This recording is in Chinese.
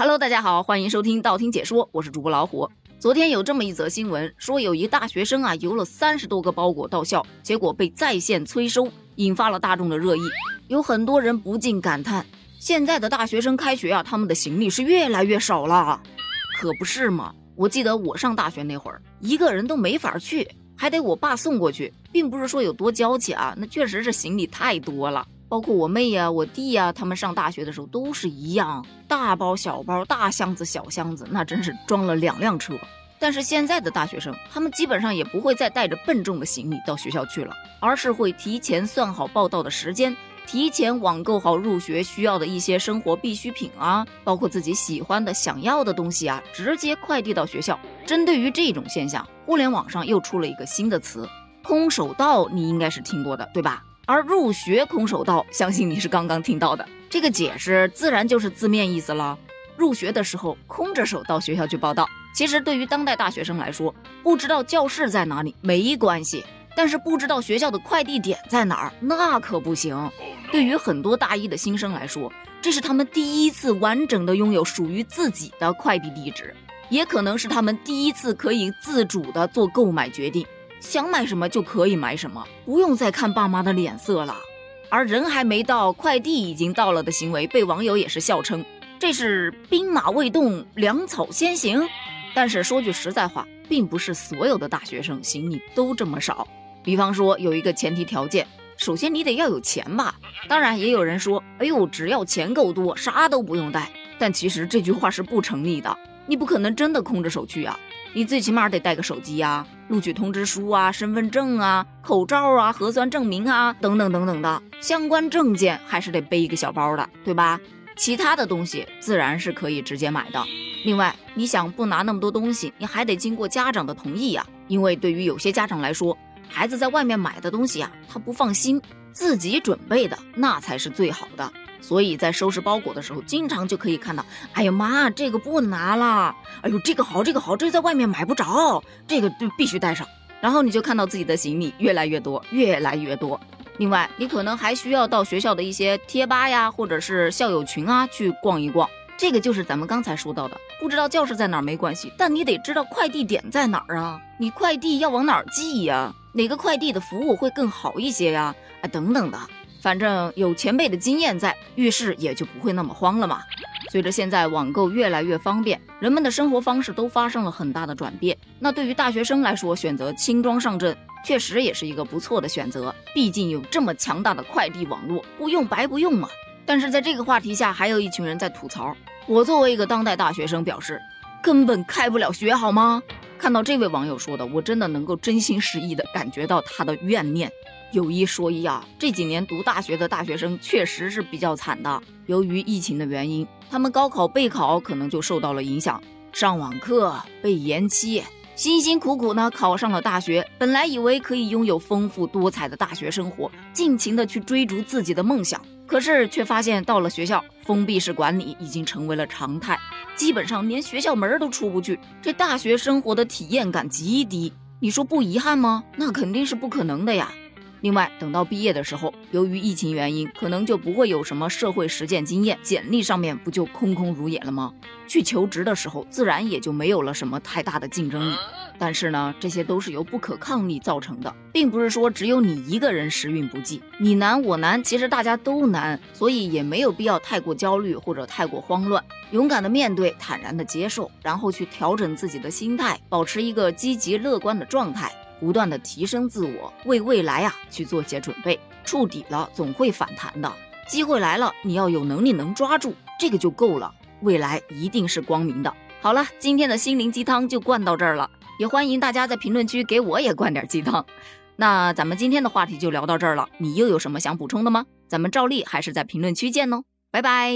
Hello，大家好，欢迎收听道听解说，我是主播老虎。昨天有这么一则新闻，说有一大学生啊邮了三十多个包裹到校，结果被在线催收，引发了大众的热议。有很多人不禁感叹：现在的大学生开学啊，他们的行李是越来越少了。可不是嘛？我记得我上大学那会儿，一个人都没法去，还得我爸送过去，并不是说有多娇气啊，那确实是行李太多了。包括我妹呀、我弟呀，他们上大学的时候都是一样，大包小包、大箱子小箱子，那真是装了两辆车。但是现在的大学生，他们基本上也不会再带着笨重的行李到学校去了，而是会提前算好报到的时间，提前网购好入学需要的一些生活必需品啊，包括自己喜欢的、想要的东西啊，直接快递到学校。针对于这种现象，互联网上又出了一个新的词“空手道”，你应该是听过的，对吧？而入学空手道，相信你是刚刚听到的。这个解释自然就是字面意思了。入学的时候空着手到学校去报道，其实对于当代大学生来说，不知道教室在哪里没关系，但是不知道学校的快递点在哪儿，那可不行。对于很多大一的新生来说，这是他们第一次完整的拥有属于自己的快递地址，也可能是他们第一次可以自主的做购买决定。想买什么就可以买什么，不用再看爸妈的脸色了。而人还没到，快递已经到了的行为，被网友也是笑称这是兵马未动，粮草先行。但是说句实在话，并不是所有的大学生行李都这么少。比方说，有一个前提条件，首先你得要有钱吧。当然，也有人说，哎呦，只要钱够多，啥都不用带。但其实这句话是不成立的，你不可能真的空着手去啊。你最起码得带个手机呀、录取通知书啊、身份证啊、口罩啊、核酸证明啊等等等等的相关证件，还是得背一个小包的，对吧？其他的东西自然是可以直接买的。另外，你想不拿那么多东西，你还得经过家长的同意呀。因为对于有些家长来说，孩子在外面买的东西啊，他不放心，自己准备的那才是最好的。所以在收拾包裹的时候，经常就可以看到，哎呀妈，这个不拿了，哎呦，这个好，这个好，这在外面买不着，这个就必须带上。然后你就看到自己的行李越来越多，越来越多。另外，你可能还需要到学校的一些贴吧呀，或者是校友群啊去逛一逛。这个就是咱们刚才说到的，不知道教室在哪儿没关系，但你得知道快递点在哪儿啊，你快递要往哪儿寄呀？哪个快递的服务会更好一些呀？啊，等等的。反正有前辈的经验在，遇事也就不会那么慌了嘛。随着现在网购越来越方便，人们的生活方式都发生了很大的转变。那对于大学生来说，选择轻装上阵，确实也是一个不错的选择。毕竟有这么强大的快递网络，不用白不用嘛。但是在这个话题下，还有一群人在吐槽。我作为一个当代大学生，表示根本开不了学，好吗？看到这位网友说的，我真的能够真心实意的感觉到他的怨念。有一说一啊，这几年读大学的大学生确实是比较惨的。由于疫情的原因，他们高考备考可能就受到了影响，上网课被延期，辛辛苦苦呢考上了大学。本来以为可以拥有丰富多彩的大学生活，尽情的去追逐自己的梦想，可是却发现到了学校，封闭式管理已经成为了常态，基本上连学校门都出不去。这大学生活的体验感极低，你说不遗憾吗？那肯定是不可能的呀。另外，等到毕业的时候，由于疫情原因，可能就不会有什么社会实践经验，简历上面不就空空如也了吗？去求职的时候，自然也就没有了什么太大的竞争力。但是呢，这些都是由不可抗力造成的，并不是说只有你一个人时运不济，你难我难，其实大家都难，所以也没有必要太过焦虑或者太过慌乱，勇敢的面对，坦然的接受，然后去调整自己的心态，保持一个积极乐观的状态。不断的提升自我，为未来啊去做些准备。触底了总会反弹的，机会来了，你要有能力能抓住，这个就够了。未来一定是光明的。好了，今天的心灵鸡汤就灌到这儿了，也欢迎大家在评论区给我也灌点鸡汤。那咱们今天的话题就聊到这儿了，你又有什么想补充的吗？咱们照例还是在评论区见哦，拜拜。